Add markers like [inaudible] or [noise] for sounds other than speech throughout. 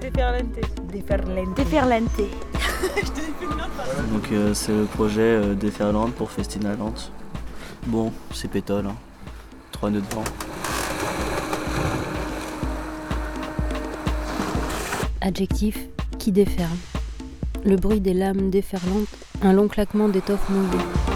déferlante. Déferlante. Déferlante. Donc euh, c'est le projet euh, Déferlante pour Festinaland. Bon, c'est pétole. Hein. Trois nœuds de vent. Adjectif qui déferle. Le bruit des lames déferlantes, un long claquement d'étoffe mouillée.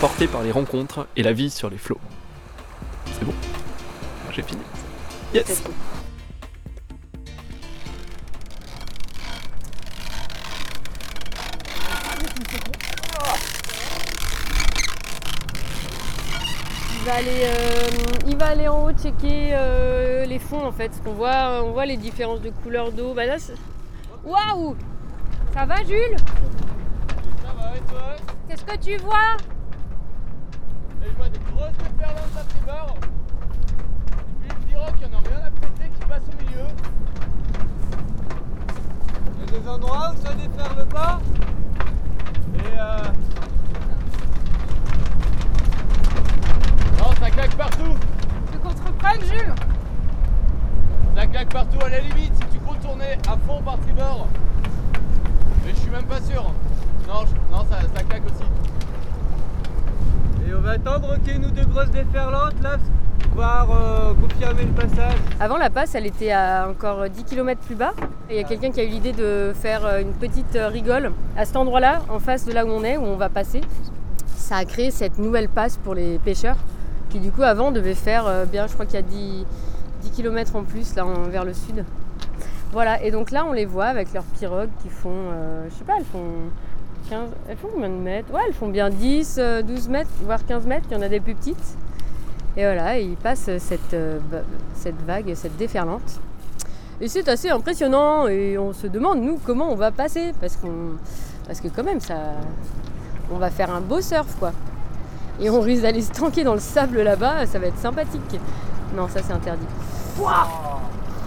portés par les rencontres et la vie sur les flots. C'est bon, j'ai fini. Yes Il va aller, euh, il va aller en haut checker euh, les fonds en fait. Parce qu'on voit, on voit les différences de couleur d'eau. Bah Waouh Ça va Jules? Ça va et toi? Qu'est-ce que tu vois? Et je vois des grosses déferlantes à tribord. Et puis le pirogue, il y en a rien à péter qui passe au milieu. Il y a des endroits où ça déferle pas. Et euh... Non, ça claque partout. Tu qu'on te reprenne Jules Ça claque partout à la limite si tu tourner à fond par tribord. Mais je suis même pas sûr. Non, je- non ça, ça claque aussi. Et on va attendre qu'il y ait une ou deux grosses déferlantes là, pour pouvoir euh, confirmer le passage. Avant la passe, elle était à encore 10 km plus bas. Il y a quelqu'un qui a eu l'idée de faire euh, une petite euh, rigole à cet endroit-là, en face de là où on est, où on va passer. Ça a créé cette nouvelle passe pour les pêcheurs, qui du coup avant devaient faire bien, je crois qu'il y a 10, 10 km en plus là en- vers le sud. Voilà, et donc là on les voit avec leurs pirogues qui font, euh, je sais pas, elles font 15, elles font combien de mètres? Ouais, elles font bien 10, euh, 12 mètres, voire 15 mètres, il y en a des plus petites. Et voilà, ils passent cette, euh, cette vague, cette déferlante. Et c'est assez impressionnant et on se demande nous comment on va passer parce qu'on parce que quand même ça on va faire un beau surf quoi. Et on risque d'aller se tanker dans le sable là-bas, ça va être sympathique. Non, ça c'est interdit.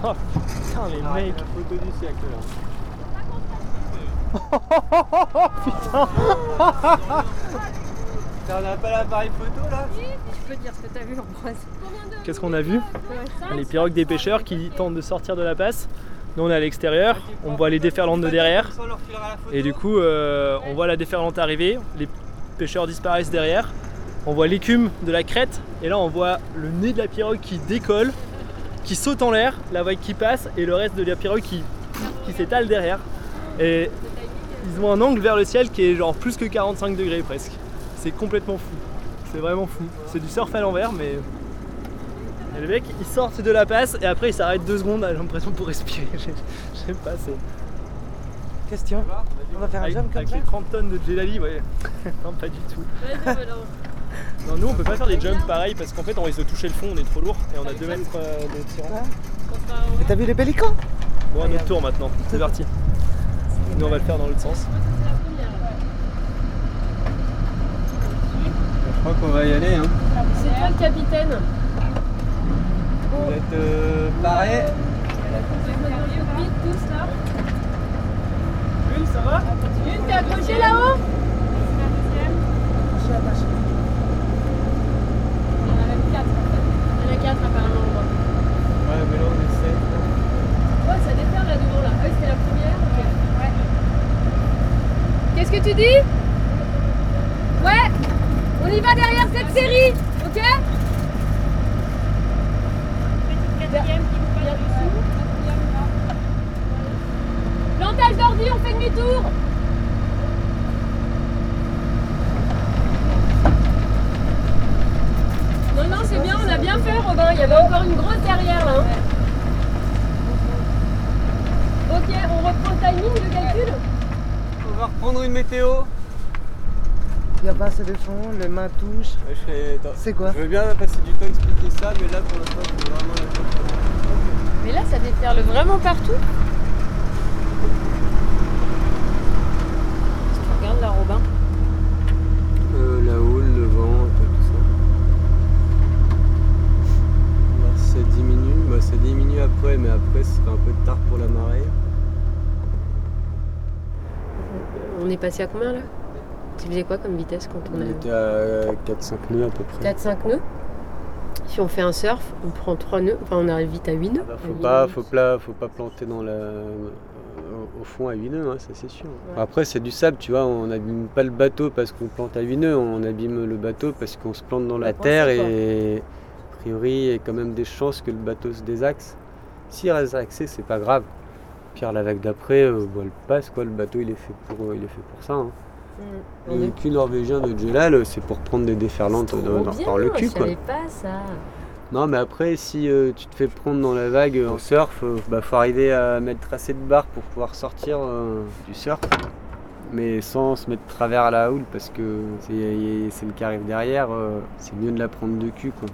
Putain, les mecs. La photo du siècle là. Putain. [laughs] on a pas l'appareil photo là Tu peux dire ce que t'as vu en Ambroise Qu'est-ce qu'on a vu Les pirogues des pêcheurs qui tentent de sortir de la passe. Nous on est à l'extérieur, on voit les déferlantes de derrière. Et du coup euh, on voit la déferlante arriver, les pêcheurs disparaissent derrière. On voit l'écume de la crête et là on voit le nez de la pirogue qui décolle, qui saute en l'air, la vague qui passe et le reste de la pirogue qui, qui s'étale derrière. Et ils ont un angle vers le ciel qui est genre plus que 45 degrés presque. C'est complètement fou. C'est vraiment fou. C'est du surf à l'envers mais et les mecs ils sortent de la passe et après ils s'arrêtent deux secondes, j'ai l'impression pour respirer. [laughs] Je sais pas, c'est. Question. On va faire un Avec, jump comme avec ça les 30 tonnes de Jelali, ouais. [laughs] non, pas du tout. Non, nous on peut pas faire des jumps pareils parce qu'en fait on risque de toucher le fond, on est trop lourd et on a 2 mètres euh, de tirant. Et t'as vu les pélicans? Bon, à notre tour maintenant, c'est parti. Nous on va le faire dans l'autre sens. Je crois qu'on va y aller. Hein. C'est toi le capitaine. Vous êtes euh, parés Vite tous là. Une, ça va Une, t'es accroché là-haut? Il y en a même 4 Il y en a 4 apparemment. Ouais, mais là on essaie. Ouais, ça déferle là devant là. Ah oui, c'était la première Ok. Ouais. Qu'est-ce tu dis Ouais On y va derrière cette série Ok. Plantage d'ordi, on fait demi-tour Non, non, c'est bien, on a bien fait Robin. Il y avait encore une grosse derrière là. hein. Ok, on reprend le timing de calcul va reprendre une météo. Il n'y a pas assez de fond, les mains touchent. Serais- C'est quoi Je veux bien passer du temps à expliquer ça, mais là pour l'instant, c'est vraiment la Mais là, ça déferle vraiment partout. Si tu regardes là, Robin. Euh, la houle, le vent, tout tout ça. Si ça diminue. Bah, ça diminue après, mais après, ce sera un peu tard pour la marée. On est passé à combien là? Tu faisais quoi comme vitesse quand on On a était à 4-5 nœuds à peu près. 4-5 nœuds? Si on fait un surf, on prend 3 nœuds, enfin on arrive vite à 8 nœuds. Bah, faut, pas, faut, pas, faut pas planter dans la, au- fond à 8 nœuds, hein, ça c'est sûr. Ouais. Après, c'est du sable, tu vois. On n'abîme pas le bateau parce qu'on plante à 8 nœuds, on abîme le bateau parce qu'on se plante dans la Bah, terre et a priori, il y a quand même des chances que le bateau se désaxe. S'il reste axé, c'est pas grave. Pire, la vague d'après, euh, elle passe, quoi. Le bateau, il est fait pour, euh, il est fait pour ça. hein. On Le cul norvégien de Jelal, euh, c'est pour prendre des déferlantes dans, dans- bien, dans le cul, je quoi. pas ça. Non, mais après, si euh, tu te fais prendre dans la vague euh, en surf, euh, bah, faut arriver à mettre assez de barres pour pouvoir sortir euh, du surf. Mais sans se mettre travers à la houle, parce que c'est celle qui arrive derrière, euh, c'est mieux de la prendre de cul, quoi.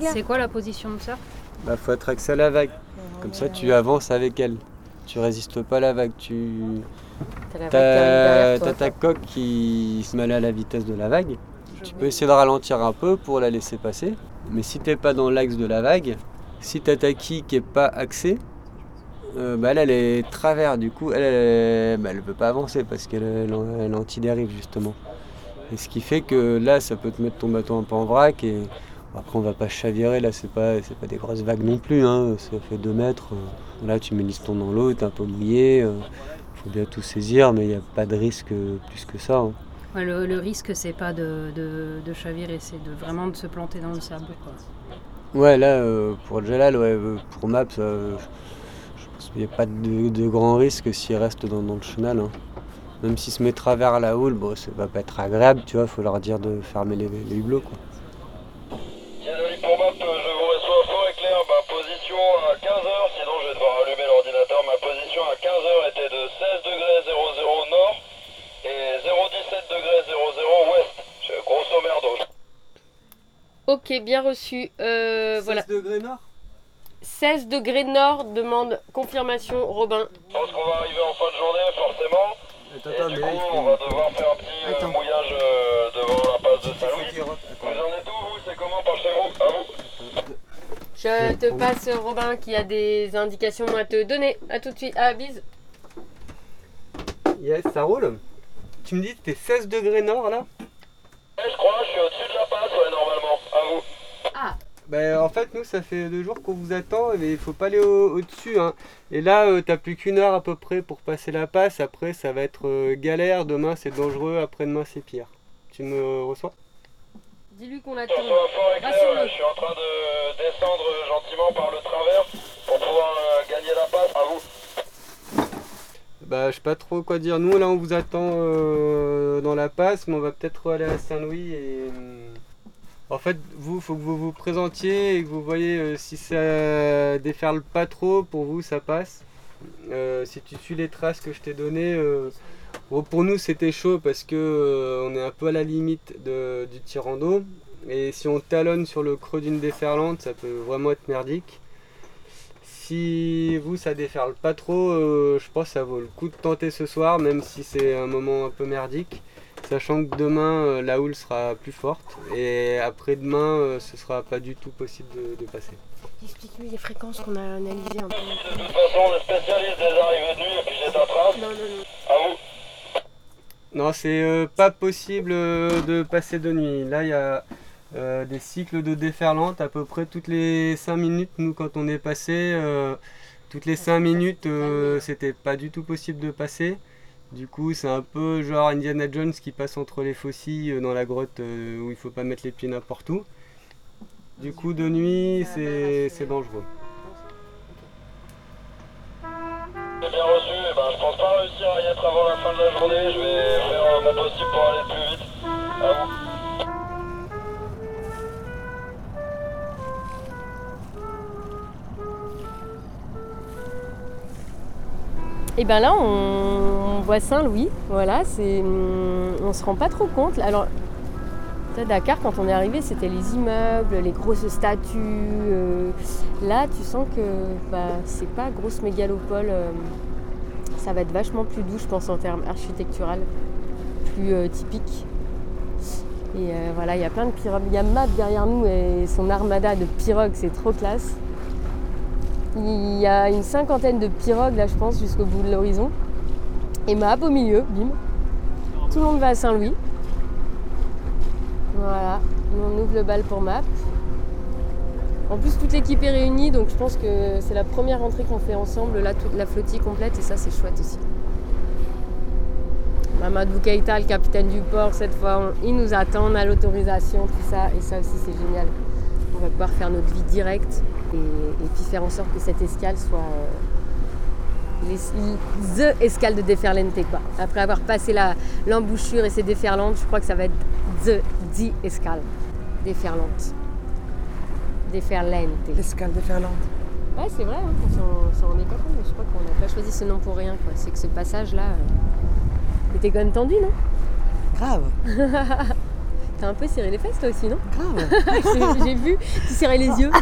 C'est quoi la position de surf? Bah, faut être axé à la vague. Comme ça, tu avances avec elle. Tu résistes pas à la vague, tu. Toi. t'as ta coque qui se mêle à la vitesse de la vague. Tu peux essayer de ralentir un peu pour la laisser passer. Mais si t'es pas dans l'axe de la vague, si t'as ta quille qui est pas axée, euh, bah elle, elle est travers. Du coup, elle, bah, elle peut pas avancer parce qu'elle elle, elle est anti-dérive justement. Et ce qui fait que là, ça peut te mettre ton bateau un peu en vrac. Et après, on va pas chavirer. Là, c'est pas, c'est pas des grosses vagues non plus. Hein. Ça fait 2 mètres. Là, tu mets l'histon dans l'eau, t'es un peu mouillé. euh, faut bien tout saisir, mais il n'y a pas de risque euh, plus que ça. hein. Ouais, le, le risque, c'est pas de, de, de chavirer, c'est de vraiment de se planter dans le sable. Quoi. Ouais, là, euh, pour Jalal, ouais, euh, pour Maps, euh, je pense qu'il n'y a pas de, de grand risque s'il reste dans, dans le chenal. hein. Même s'il se met travers la houle, bon, ça va pas être agréable, tu vois, faut leur dire de fermer les, les hublots, quoi. Yaloli pour map, je vous reçois fort et clair. Ma position à 15h, sinon je vais devoir allumer l'ordinateur. Ma position à 15h était de 16 degrés 00 nord et 017 degrés 00 ouest. Je- Grosso merdo. Ok, bien reçu. Euh, voilà. degrés nord? 16 degrés nord, demande confirmation, Robin. Je pense qu'on va arriver en fin de journée, forcément. Et du coup, on va devoir faire un petit euh, Attends. mouillage euh, devant la passe de Saint-Louis. Vous en êtes où, vous C'est comment par chez vous À vous Je te passe Robin qui a des indications à te donner. À tout de suite. Ah, bise. Yes, ça roule. Tu me dis que t'es 16 degrés nord, là je crois, je suis au-dessus de la passe, ouais, normalement. À vous. Ben, en fait, nous, ça fait deux jours qu'on vous attend, mais il faut pas aller au- au-dessus. hein. Et là, euh, t'as plus qu'une heure à peu près pour passer la passe. Après, ça va être euh, galère. Demain, c'est dangereux. Après-demain, c'est pire. Tu me reçois? Dis-lui qu'on Je suis en train de descendre gentiment par le travers pour pouvoir euh, gagner la passe. À vous. Bah, je sais pas trop quoi dire. Nous, là, on vous attend euh, dans la passe, mais on va peut-être aller à Saint-Louis. Et hum, en fait, vous, faut que vous vous présentiez et que vous voyez euh, si ça déferle pas trop. Pour vous, ça passe. Euh, si tu suis les traces que je t'ai données, euh, bon, pour nous, c'était chaud parce que euh, on est un peu à la limite de- du tirant d'eau. Et si on talonne sur le creux d'une déferlante, ça peut vraiment être merdique. Si vous ça déferle pas trop, euh, je pense que ça vaut le coup de tenter ce soir, même si c'est un moment un peu merdique. Sachant que demain euh, la houle sera plus forte et après-demain euh, ce sera pas du tout possible de, de passer. Explique-lui les fréquences qu'on a analysées un peu. De toute façon, on est spécialiste des arrivées de nuit et puis ta trace. Non, non, non. Non, c'est euh, pas possible euh, de passer de nuit. Là, il y a euh, des cycles de déferlante à peu près toutes les 5 minutes. Nous, quand on est passé, toutes les 5 minutes, c'était pas du tout possible de passer. Du coup, c'est un peu genre Indiana Jones qui passe entre les euh, dans la grotte où il faut pas mettre les pieds n'importe où. Du coup, de nuit, c'est dangereux. Avant la fin de la journée. Je vais faire euh, mon possible pour aller plus vite. Vous. Et ben là, on Ouais, Saint-Louis, voilà, c'est. hum, On se rend pas trop compte. Alors, Dakar, quand on est arrivé, c'était les immeubles, les grosses statues. euh, Là, tu sens que bah, c'est pas grosse mégalopole. Ça va être vachement plus doux, je pense, en termes architectural, plus euh, typique. Et euh, voilà, il y a plein de pirogues. Il y a Map derrière nous et son armada de pirogues, c'est trop classe. Il y a une cinquantaine de pirogues, là, je pense, jusqu'au bout de l'horizon. Et Map au milieu, bim. Tout le monde va à Saint-Louis. Voilà, on ouvre le bal pour Map. En plus, toute l'équipe est réunie, donc je pense que c'est la première entrée qu'on fait ensemble, là, toute la flottille complète, et ça, c'est chouette aussi. Mamadou Keïta, le capitaine du port, cette fois, il nous attend, on a l'autorisation, tout ça, et ça aussi, c'est génial. On va pouvoir faire notre vie directe et, puis faire en sorte que cette escale soit euh, the escale de Déferlante, quoi. Après avoir passé l'embouchure et ses déferlantes, je crois que ça va être the, the escale déferlante. Déferlante. Escale déferlante. Ouais, c'est vrai, hein, on s'en- rendait pas compte, mais je crois qu'on n'a pas choisi ce nom pour rien. C'est que ce passage-là euh, était quand même tendu, non? Grave. [laughs] T'as un peu serré les fesses toi aussi, non? Grave. [laughs] J'ai vu, tu serrais les yeux. [laughs]